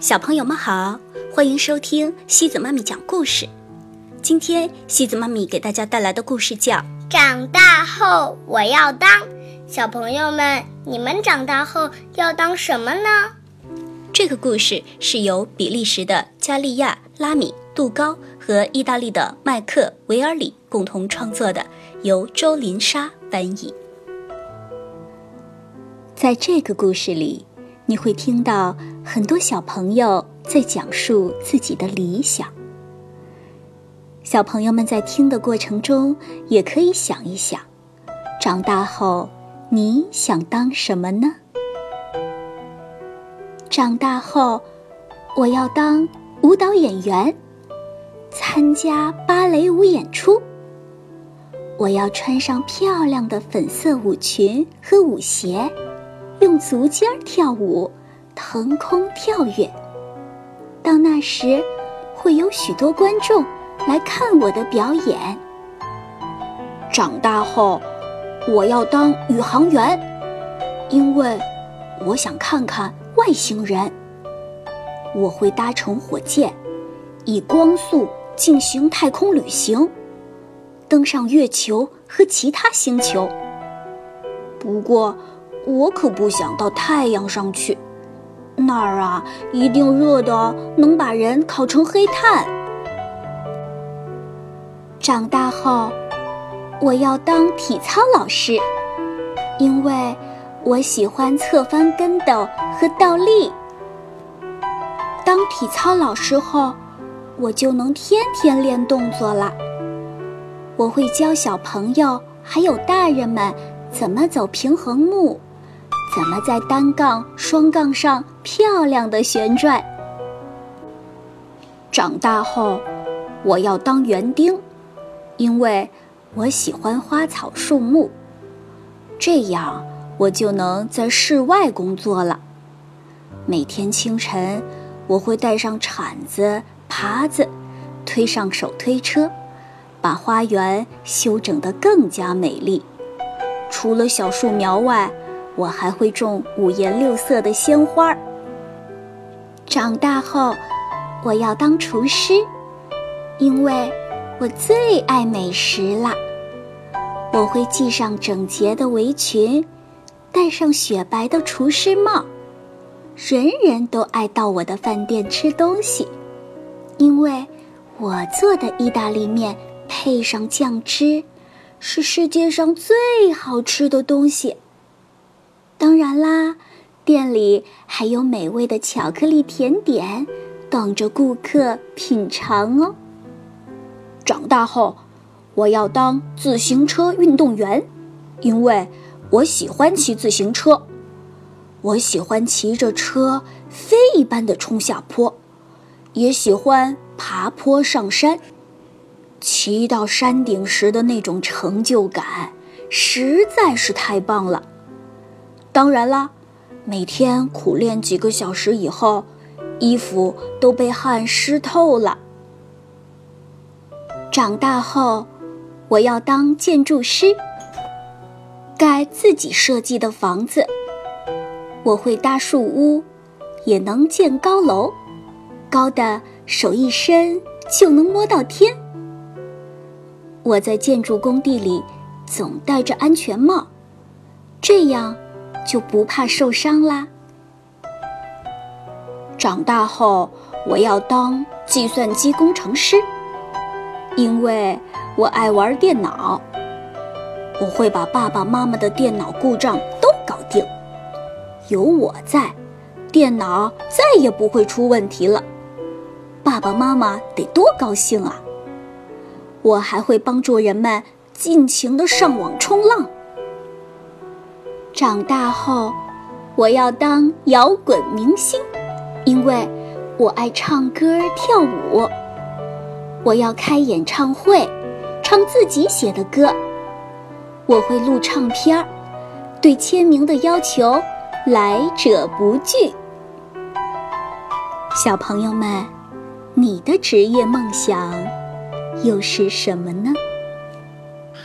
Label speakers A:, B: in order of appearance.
A: 小朋友们好，欢迎收听西子妈咪讲故事。今天西子妈咪给大家带来的故事叫《
B: 长大后我要当》。小朋友们，你们长大后要当什么呢？
A: 这个故事是由比利时的加利亚·拉米·杜高和意大利的麦克·维尔里共同创作的，由周林莎翻译。在这个故事里，你会听到很多小朋友在讲述自己的理想。小朋友们在听的过程中，也可以想一想，长大后你想当什么呢？长大后，我要当舞蹈演员，参加芭蕾舞演出。我要穿上漂亮的粉色舞裙和舞鞋。用足尖跳舞，腾空跳跃。到那时，会有许多观众来看我的表演。
C: 长大后，我要当宇航员，因为我想看看外星人。我会搭乘火箭，以光速进行太空旅行，登上月球和其他星球。不过，我可不想到太阳上去，那儿啊一定热的能把人烤成黑炭。
A: 长大后，我要当体操老师，因为我喜欢侧翻跟斗和倒立。当体操老师后，我就能天天练动作了。我会教小朋友还有大人们怎么走平衡木。怎么在单杠、双杠上漂亮的旋转？
C: 长大后，我要当园丁，因为我喜欢花草树木，这样我就能在室外工作了。每天清晨，我会带上铲子、耙子，推上手推车，把花园修整得更加美丽。除了小树苗外，我还会种五颜六色的鲜花。
A: 长大后，我要当厨师，因为我最爱美食了。我会系上整洁的围裙，戴上雪白的厨师帽，人人都爱到我的饭店吃东西，因为我做的意大利面配上酱汁，是世界上最好吃的东西。当然啦，店里还有美味的巧克力甜点，等着顾客品尝哦。
C: 长大后，我要当自行车运动员，因为我喜欢骑自行车。我喜欢骑着车飞一般的冲下坡，也喜欢爬坡上山。骑到山顶时的那种成就感，实在是太棒了。当然啦，每天苦练几个小时以后，衣服都被汗湿透了。
A: 长大后，我要当建筑师，盖自己设计的房子。我会搭树屋，也能建高楼，高的手一伸就能摸到天。我在建筑工地里总戴着安全帽，这样。就不怕受伤啦。
C: 长大后，我要当计算机工程师，因为我爱玩电脑。我会把爸爸妈妈的电脑故障都搞定。有我在，电脑再也不会出问题了。爸爸妈妈得多高兴啊！我还会帮助人们尽情的上网冲浪。
A: 长大后，我要当摇滚明星，因为我爱唱歌跳舞。我要开演唱会，唱自己写的歌。我会录唱片儿，对签名的要求来者不拒。小朋友们，你的职业梦想又是什么呢？